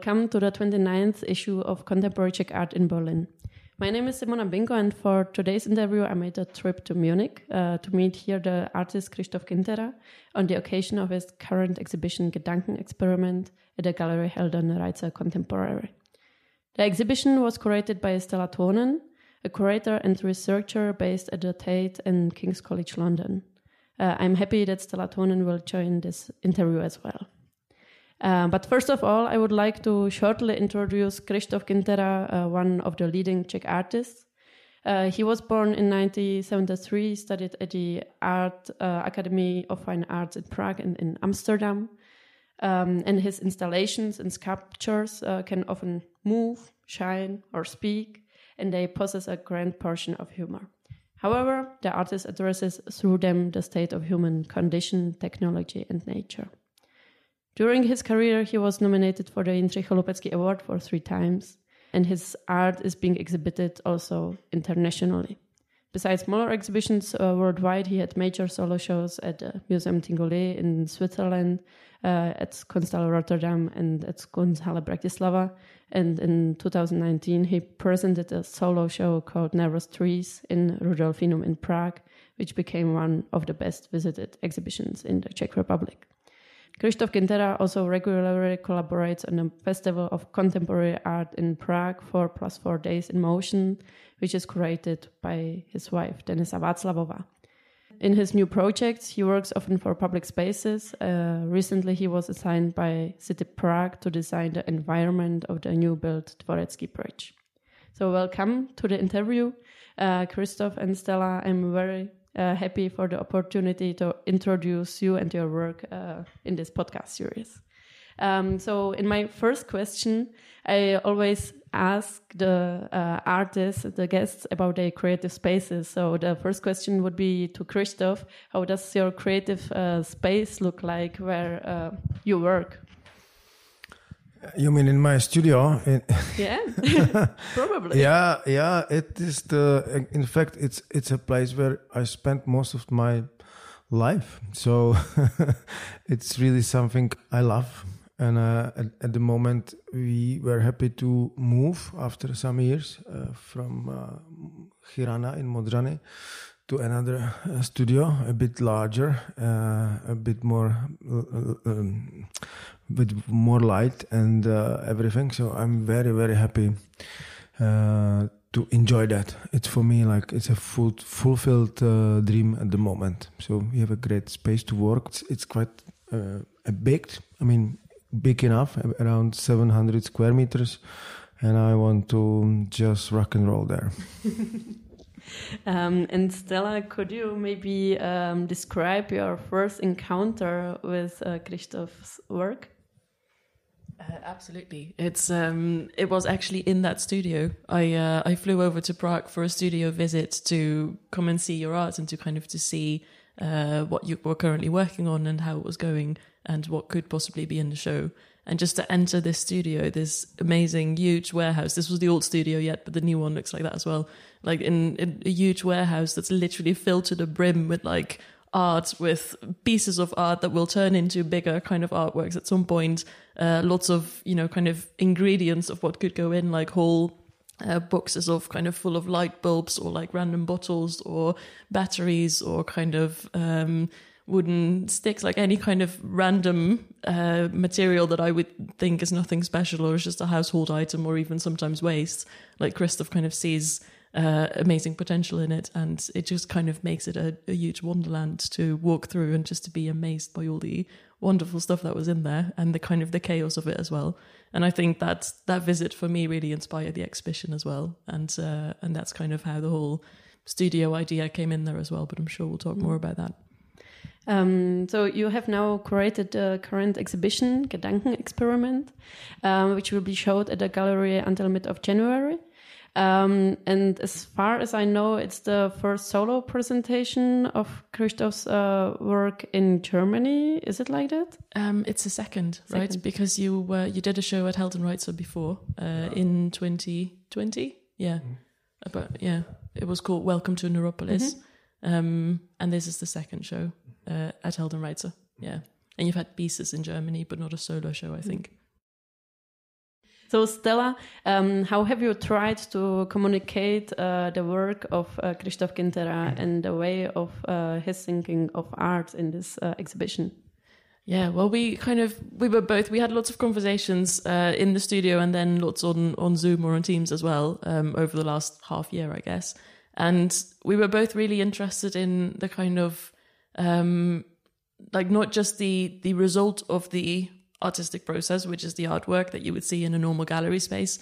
welcome to the 29th issue of Contemporary Czech Art in Berlin. My name is Simona Binko, and for today's interview, I made a trip to Munich uh, to meet here the artist Christoph Kintera on the occasion of his current exhibition Gedankenexperiment at the Gallery Heldenreitzer Contemporary. The exhibition was curated by Stella Tonen, a curator and researcher based at the Tate and King's College London. Uh, I'm happy that Stella Tonen will join this interview as well. Uh, but first of all, I would like to shortly introduce Christoph Kintera, uh, one of the leading Czech artists. Uh, he was born in 1973, studied at the Art uh, Academy of Fine Arts in Prague and in Amsterdam. Um, and his installations and sculptures uh, can often move, shine, or speak, and they possess a grand portion of humor. However, the artist addresses through them the state of human condition, technology, and nature. During his career, he was nominated for the Jindřich Chalupecký Award for three times, and his art is being exhibited also internationally. Besides smaller exhibitions uh, worldwide, he had major solo shows at uh, Museum Tinguely in Switzerland, uh, at Kunsthalle Rotterdam, and at Kunsthalle Bratislava. And in 2019, he presented a solo show called Nervous Trees in Rudolfinum in Prague, which became one of the best visited exhibitions in the Czech Republic. Christoph Kintera also regularly collaborates on a festival of contemporary art in Prague, 4+4 Days in Motion, which is curated by his wife, Denisa Václavová. In his new projects, he works often for public spaces. Uh, recently, he was assigned by City Prague to design the environment of the new built Dvorecký Bridge. So, welcome to the interview, uh, Christoph and Stella. I'm very uh, happy for the opportunity to introduce you and your work uh, in this podcast series. Um, so, in my first question, I always ask the uh, artists, the guests, about their creative spaces. So, the first question would be to Christoph How does your creative uh, space look like where uh, you work? You mean in my studio? yeah, probably. Yeah, yeah. It is the. In fact, it's it's a place where I spent most of my life. So it's really something I love. And uh, at, at, the moment, we were happy to move after some years uh, from uh, Chirana in Modřany to another uh, studio, a bit larger, uh, a bit more, uh, um, with more light and everything. So I'm very, very happy to enjoy that. It's for me like it's a full, fulfilled uh, dream at the moment. So we have a great space to work. It's, it's quite uh, a big, I mean, big enough, around 700 square meters, and I want to just rock and roll there. Um, and Stella, could you maybe um, describe your first encounter with uh, Christoph's work? Uh, absolutely, it's um, it was actually in that studio. I uh, I flew over to Prague for a studio visit to come and see your art and to kind of to see uh, what you were currently working on and how it was going and what could possibly be in the show. And just to enter this studio, this amazing, huge warehouse. This was the old studio yet, but the new one looks like that as well. Like in, in a huge warehouse that's literally filled to the brim with like art, with pieces of art that will turn into bigger kind of artworks at some point. Uh, lots of, you know, kind of ingredients of what could go in, like whole uh, boxes of kind of full of light bulbs or like random bottles or batteries or kind of um, wooden sticks, like any kind of random uh, material that I would think is nothing special or is just a household item or even sometimes waste. Like Christoph kind of sees uh, amazing potential in it, and it just kind of makes it a, a, huge wonderland to walk through and just to be amazed by all the wonderful stuff that was in there and the kind of the chaos of it as well. And I think that that visit for me really inspired the exhibition as well, and uh, and that's kind of how the whole studio idea came in there as well. But I'm sure we'll talk more about that. Um, so you have now curated the current exhibition, Gedankenexperiment, um, which will be showed at the gallery until mid of January. Um, and as far as I know, it's the first solo presentation of Christoph's uh, work in Germany. Is it like that? Um, it's a second, second, right? Because you uh, you did a show at Heldenreitzer before uh, yeah. in 2020. Yeah, mm. but yeah, it was called Welcome to Neuropolis. Mm -hmm. um, and this is the second show uh, at Heldenreitzer. Yeah, and you've had pieces in Germany, but not a solo show, I mm. So, Stella, um, how have you tried to communicate uh, the work of uh, Christoph Kintera and the way of uh, his thinking of art in this uh, exhibition? Yeah, well, we kind of we were both we had lots of conversations uh, in the studio and then lots on on Zoom or on Teams as well um, over the last half year, I guess. And we were both really interested in the kind of um, like not just the the result of the artistic process, which is the artwork that you would see in a normal gallery space,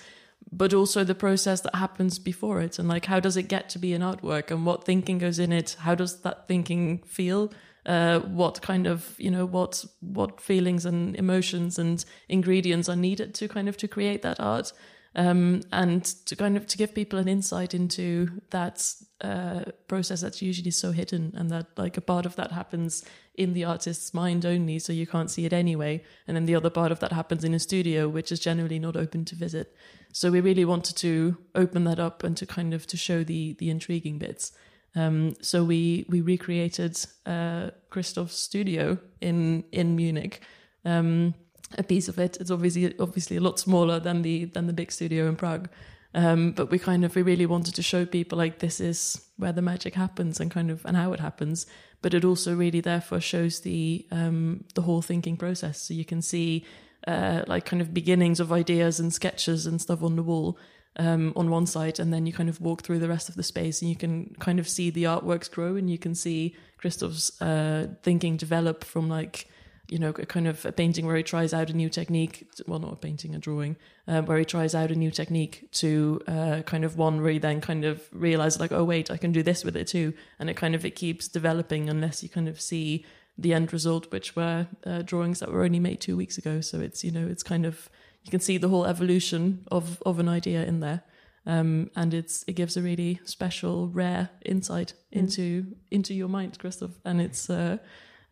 but also the process that happens before it. And like how does it get to be an artwork? And what thinking goes in it? How does that thinking feel? Uh, what kind of you know what what feelings and emotions and ingredients are needed to kind of to create that art um, and to kind of to give people an insight into that uh, process that's usually so hidden and that like a part of that happens in the artist's mind only so you can't see it anyway. And then the other part of that happens in a studio which is generally not open to visit. So we really wanted to open that up and to kind of to show the the intriguing bits. Um, so we we recreated uh, Christoph's studio in in Munich. Um, a piece of it. It's obviously obviously a lot smaller than the than the big studio in Prague. Um, but we kind of we really wanted to show people like this is where the magic happens and kind of and how it happens. But it also really therefore shows the um, the whole thinking process. So you can see uh, like kind of beginnings of ideas and sketches and stuff on the wall um, on one side, and then you kind of walk through the rest of the space, and you can kind of see the artworks grow, and you can see Christoph's uh, thinking develop from like you know, a kind of a painting where he tries out a new technique. Well, not a painting, a drawing, um, where he tries out a new technique to uh, kind of one where he then kind of realizes like, oh wait, I can do this with it too, and it kind of it keeps developing unless you kind of see the end result, which were uh, drawings that were only made two weeks ago. So it's you know, it's kind of you can see the whole evolution of of an idea in there. Um, and it's it gives a really special, rare insight mm. into mm. into your mind, Christoph, and it's uh,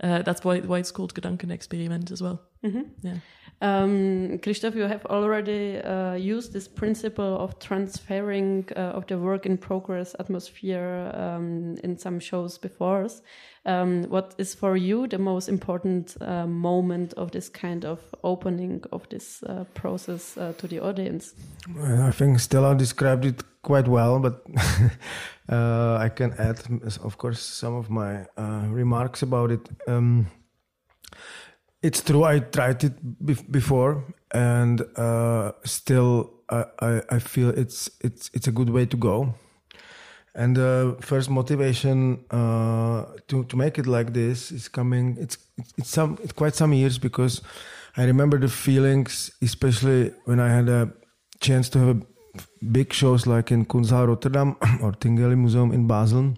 uh, that's why why it's called Gedankenexperiment as well. Mm-hmm. Yeah. Um, Christoph, you have already uh, used this principle of transferring uh, of the work in progress atmosphere um, in some shows before. Um, what is for you the most important uh, moment of this kind of opening of this uh, process uh, to the audience? I think Stella described it quite well, but uh, I can add, of course, some of my remarks about it. Um, it's true. I tried it before, and uh, still, I, I feel it's it's it's a good way to go. And the uh, first motivation uh, to to make it like this is coming. It's it's some it's quite some years because I remember the feelings, especially when I had a chance to have big shows like in Kunsthalle Rotterdam or Tinguely Museum in Basel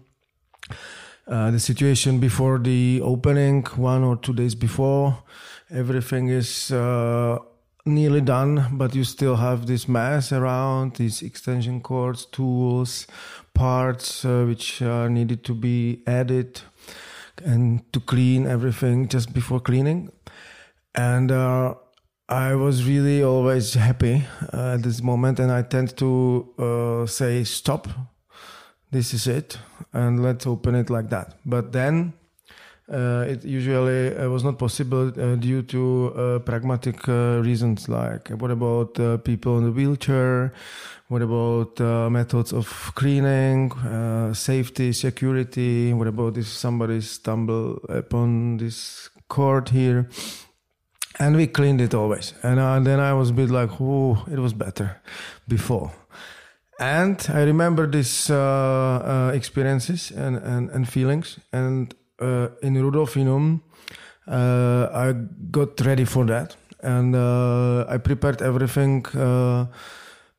uh, the situation before the opening, one or two days before, everything is uh, nearly done, but you still have this mess around, these extension cords, tools, parts uh, which are needed to be added and to clean everything just before cleaning. And uh, I was really always happy uh, at this moment, and I tend to uh, say stop. This is it and let's open it like that. But then uh, it usually uh, was not possible uh, due to uh, pragmatic reasons like what about people in the wheelchair? What about methods of cleaning safety security? What about if somebody stumble upon this cord here and we cleaned it always and then i was a bit like oh it was better before and I remember these uh, uh, experiences and, and, and feelings. And uh, in Rudolfinum, uh, I got ready for that. And uh, I prepared everything.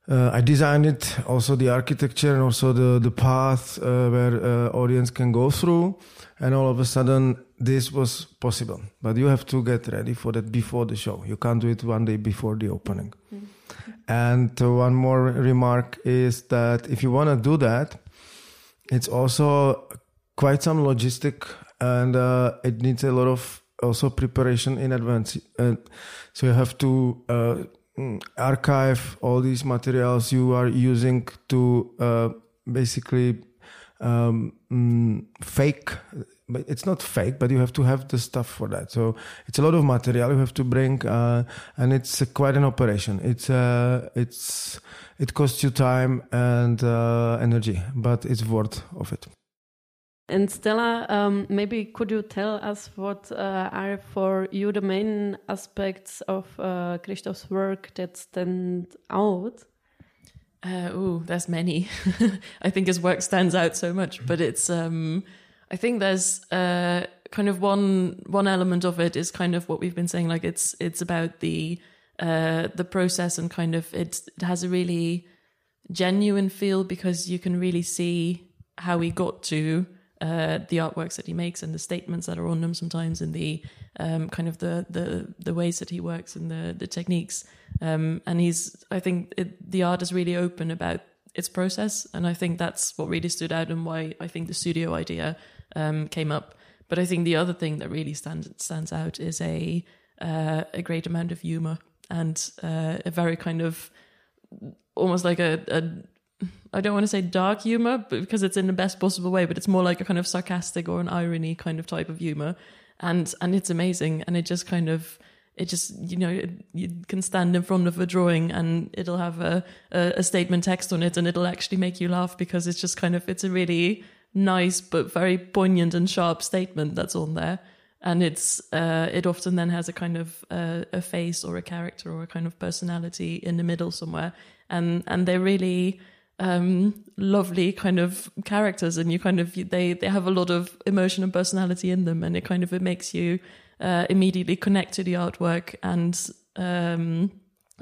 Uh, I designed it, also the architecture and also the, the path where audience can go through. And all of a sudden, this was possible. But you have to get ready for that before the show. You can't do it one day before the opening. Mm. And one more remark is that if you want to do that, it's also quite some logistic and uh, it needs a lot of also preparation in advance. Uh, so you have to uh, archive all these materials you are using to uh, basically um, mm, fake but it's not fake, but you have to have the stuff for that. So it's a lot of material you have to bring, uh, and it's uh, quite an operation. It's uh, it's it costs you time and uh, energy, but it's worth of it. And Stella, um, maybe could you tell us what uh, are for you the main aspects of uh, Christoph's work that stand out? Uh, oh, there's many. I think his work stands out so much, but it's. Um, I think there's uh, kind of one one element of it is kind of what we've been saying. Like it's it's about the uh, the process and kind of it, it has a really genuine feel because you can really see how he got to uh, the artworks that he makes and the statements that are on them sometimes and the um, kind of the, the the ways that he works and the the techniques. Um, and he's I think it, the art is really open about its process. And I think that's what really stood out and why I think the studio idea um, came up. But I think the other thing that really stands stands out is a uh, a great amount of humor and uh, a very kind of almost like a, a I don't want to say dark humor because it's in the best possible way, but it's more like a kind of sarcastic or an irony kind of type of humor, and and it's amazing, and it just kind of it just you know it, you can stand in front of a drawing and it'll have a, a, a statement text on it, and it'll actually make you laugh because it's just kind of it's a really nice but very poignant and sharp statement that's on there. And it's uh, it often then has a kind of uh, a face or a character or a kind of personality in the middle somewhere. And and they're really um, lovely kind of characters, and you kind of they they have a lot of emotion and personality in them, and it kind of it makes you uh, immediately connect to the artwork and um,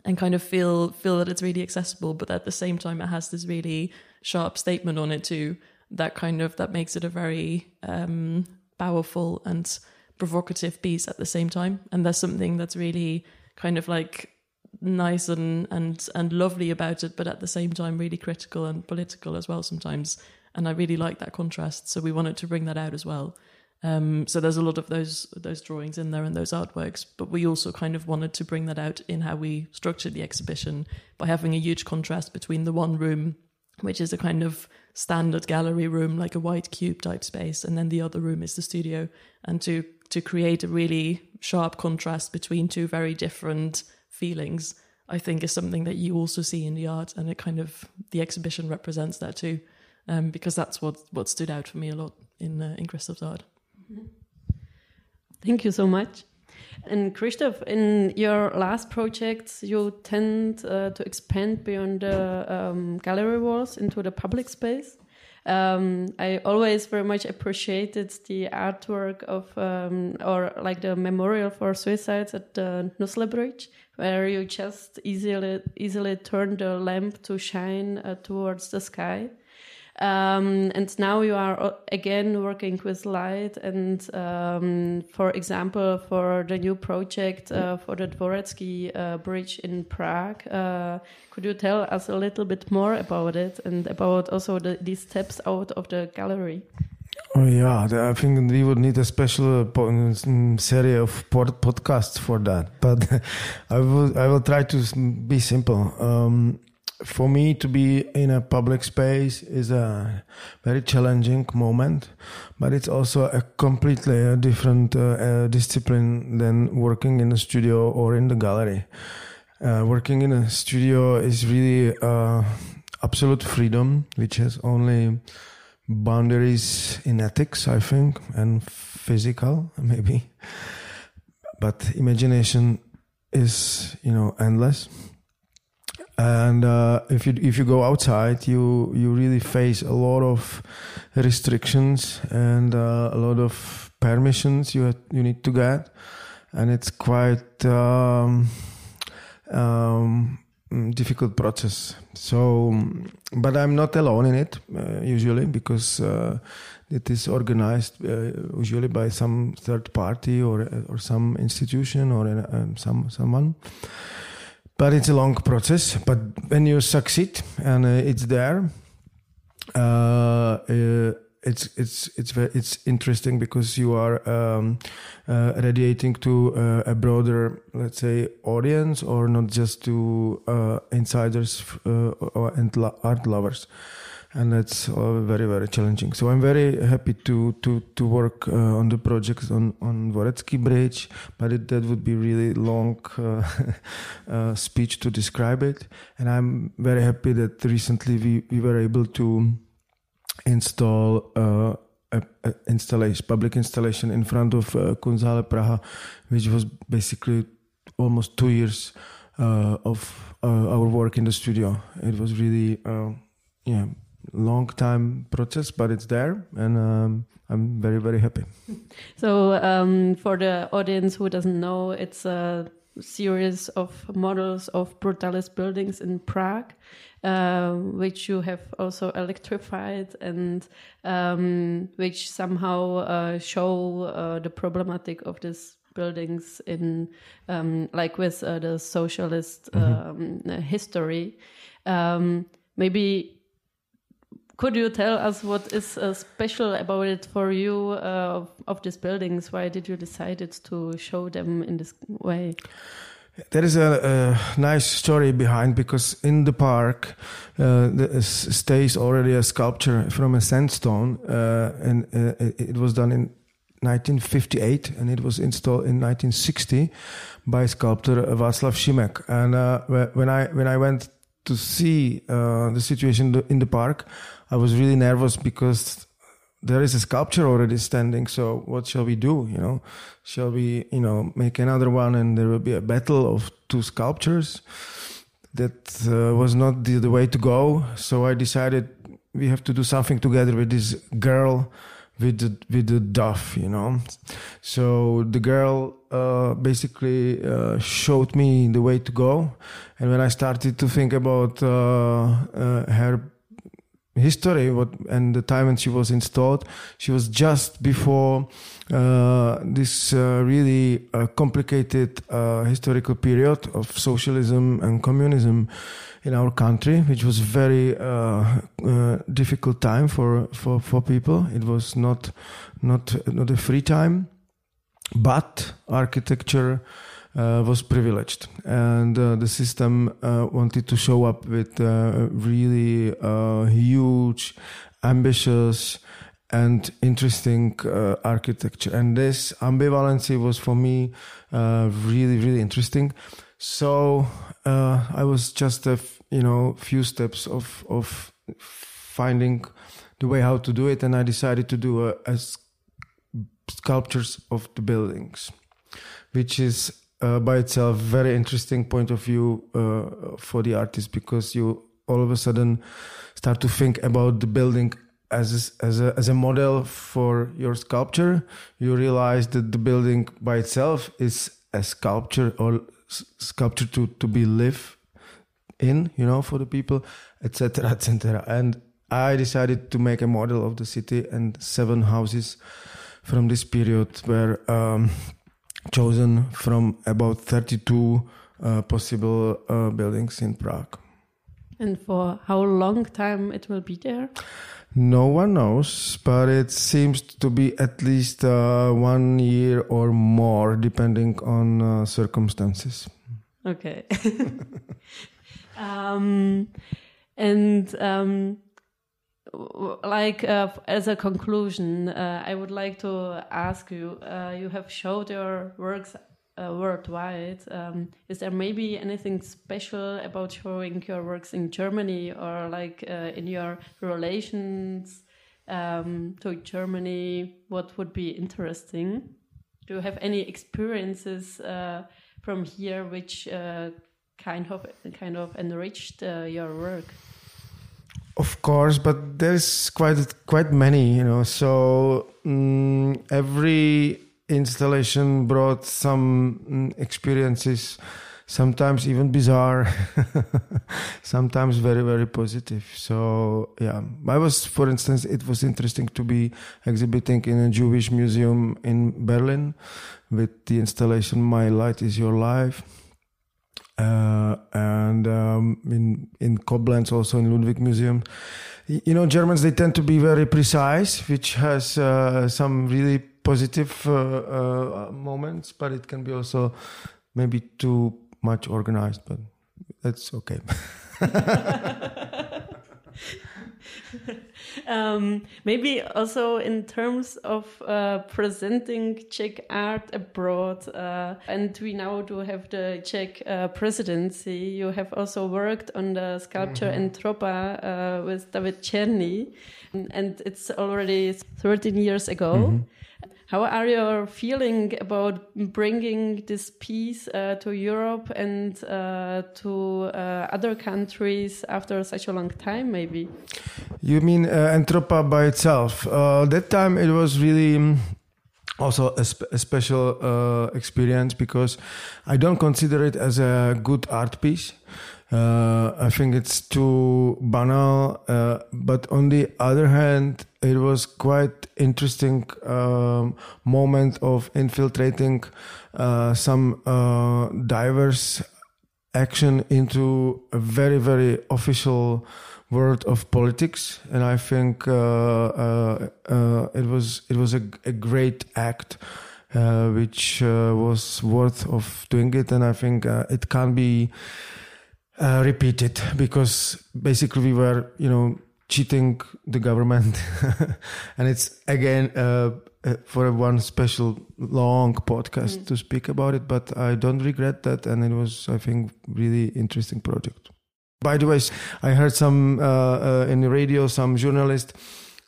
and kind of feel feel that it's really accessible, but at the same time it has this really sharp statement on it too. That kind of that makes it a very um, powerful and provocative piece at the same time, and there's something that's really kind of like nice and and and lovely about it, but at the same time really critical and political as well sometimes. And I really like that contrast, so we wanted to bring that out as well. Um, so there's a lot of those those drawings in there and those artworks, but we also kind of wanted to bring that out in how we structured the exhibition by having a huge contrast between the one room, which is a kind of standard gallery room, like a white cube type space, and then the other room is the studio, and to to create a really sharp contrast between two very different feelings, I think is something that you also see in the art, and it kind of the exhibition represents that too, um, because that's what what stood out for me a lot in uh, in Christoph's art. Thank you so much. And Christoph, in your last projects, you tend uh, to expand beyond the um, gallery walls into the public space. Um, I always very much appreciated the artwork of, um, or like the memorial for suicides at the Nusle Bridge, where you just easily easily turn the lamp to shine uh, towards the sky. Um, and now you are uh, again working with light and um, for example for the new project uh, for the Dvorecký uh, bridge in prague uh, could you tell us a little bit more about it and about also the, these steps out of the gallery Oh yeah, I think we would need a special mm, series of podcasts for that. But I will I will try to be simple. Um, for me to be in a public space is a very challenging moment, but it's also a completely a different uh, uh, discipline than working in a studio or in the gallery. Uh, working in a studio is really uh, absolute freedom, which has only boundaries in ethics, I think, and physical, maybe. But imagination is, you know, endless. And uh, if you if you go outside, you you really face a lot of restrictions and uh, a lot of permissions you you need to get, and it's quite um, um, difficult process. So, but I'm not alone in it uh, usually because uh, it is organized uh, usually by some third party or or some institution or uh, some someone. But it's a long process. But when you succeed and uh, it's there it's it's it's very, it's interesting because you are um, uh, radiating to uh, a broader, let's say, audience, or not just to uh, insiders uh, or art lovers. And that's uh, very very challenging. So I'm very happy to to to work uh, on the projects on on Dvorecký Bridge, but it, that would be really long uh, uh, speech to describe it. And I'm very happy that recently we we were able to install. Uh, a, a installation, public installation in front of uh, Kunsthalle Praha, which was basically almost two years uh, of our work in the studio. It was really, yeah, long time process, but it's there, and um, I'm very very happy. So um, for the audience who doesn't know, it's a series of models of brutalist buildings in Prague. Uh, which you have also electrified and um, which somehow uh, show uh, the problematic of these buildings in um, like with uh, the socialist um, history. Um, maybe could you tell us what is uh, special about it for you uh, of, these buildings? Why did you decide to show them in this way? There is a, a nice story behind because in the park uh, there is- stays already a sculpture from a sandstone, uh, and uh, it it was done in 1958, and it was installed in 1960 by sculptor Václav Šimek. And uh, when I when I went to see uh, the situation in the park, I was really nervous because there is a sculpture already standing. So what shall we do? You know, shall we, you know, make another one and there will be a battle of two sculptures? That uh, was not the, the way to go. So I decided we have to do something together with this girl with the with the dove, you know. So the girl uh, basically uh, showed me the way to go, and when I started to think about uh, uh, her history what and the time when she was installed. She was just before uh, this uh, really uh, complicated uh, historical period of socialism and communism in our country which was very uh, uh, difficult time for, for for people. It was not not not a free time. But architecture uh, was privileged, and uh, the system uh, wanted to show up with uh, really uh, huge, ambitious, and interesting uh, architecture. And this ambivalency was for me really, really interesting. So I was just a you know few steps of of finding the way how to do it, and I decided to do a, a sculptures of the buildings, which is uh, by itself very interesting point of view uh, for the artist because you all of a sudden start to think about the building as a, as a as a model for your sculpture. You realize that the building by itself is a sculpture or sculpture to to be live in, you know, for the people, etc., etc. And I decided to make a model of the city, and seven houses from this period where um, chosen from about 32 uh, possible uh, buildings in Prague. And for how long time it will be there? No one knows, but it seems to be at least uh, one year or more, depending on uh, circumstances. Okay. um, and um, like uh, as a conclusion, uh, I would like to ask you: uh, You have showed your works uh, worldwide. Um, is there maybe anything special about showing your works in Germany or like uh, in your relations um, to Germany? What would be interesting? Do you have any experiences uh, from here which kind of kind of enriched your work? Of course, but there's quite quite many, you know. So mm, every installation brought some mm, experiences, sometimes even bizarre, sometimes very very positive. So yeah, I was, for instance, it was interesting to be exhibiting in a Jewish museum in Berlin with the installation "My Light Is Your Life." Uh, and um, in in Koblenz, also in Ludwig Museum. You know, Germans they tend to be very precise, which has uh, some really positive uh, uh, moments, but it can be also maybe too much organized. But that's okay. um, maybe also in terms of uh, presenting Czech art abroad, uh, and we now do have the Czech uh, presidency. You have also worked on the sculpture Mhm. Entropa uh, with David Černý, and it's already 13 years ago. Mhm. How are you feeling about bringing this piece uh, to Europe and uh, to uh, other countries after such a long time, maybe? You mean uh, Entropa by itself? Uh, that time it was really um, also a, sp- a special uh, experience because I don't consider it as a good art piece. Uh, I think it's too banal. Uh, but on the other hand, it was quite interesting um, moment of infiltrating uh, some uh, diverse action into a very very official world of politics, and I think uh, uh, uh, it was it was a, a great act, uh, which uh, was worth of doing it, and I think uh, it can be uh, repeated because basically we were you know cheating the government, and it's again. For one special long podcast Mm. to speak about it, but I don't regret that, and it was, I think, really interesting project. By the way, I heard some uh, uh, in the radio, some journalist.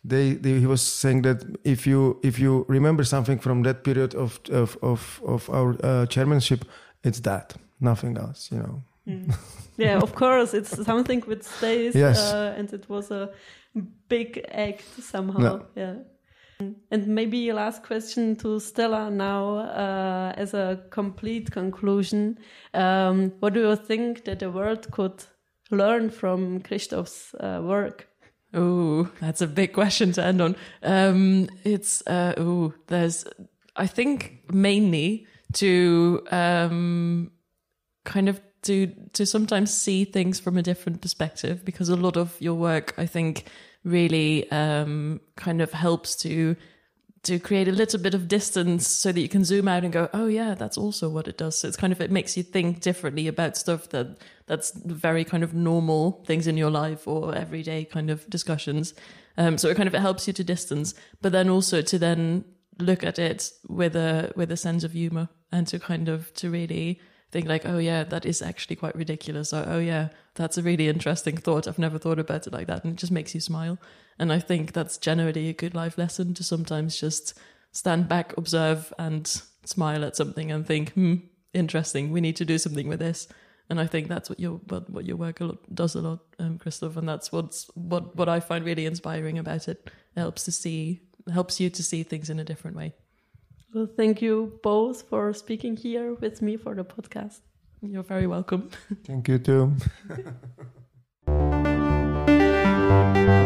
They, they he was saying that if you if you remember something from that period of of of, of our uh, chairmanship, it's that, nothing else. You know. Mm. yeah, of course, it's something which stays, Yes. uh, and it was a big act somehow. No. Yeah. And maybe a last question to Stella now, uh, as a complete conclusion. Um, what do you think that the world could learn from Christoph's uh, work? Oh, that's a big question to end on. Um, it's uh, oh, there's I think mainly to um, kind of to to sometimes see things from a different perspective because a lot of your work I think really um, kind of helps to to create a little bit of distance so that you can zoom out and go, oh yeah, that's also what it does. So it's kind of it makes you think differently about stuff that that's very kind of normal things in your life or everyday kind of discussions. Um, so it kind of it helps you to distance, but then also to then look at it with a with a sense of humor and to kind of to really think like, oh yeah, that is actually quite ridiculous. Or oh yeah, that's a really interesting thought. I've never thought about it like that, and it just makes you smile. And I think that's generally a good life lesson to sometimes just stand back, observe, and smile at something and think, hmm, interesting. We need to do something with this. And I think that's what your what, what your work a lot, does a lot, um, Christoph. And that's what's what what I find really inspiring about it. It helps to see helps you to see things in a different way. Well, thank you both for speaking here with me for the podcast. You're very welcome. Thank you too.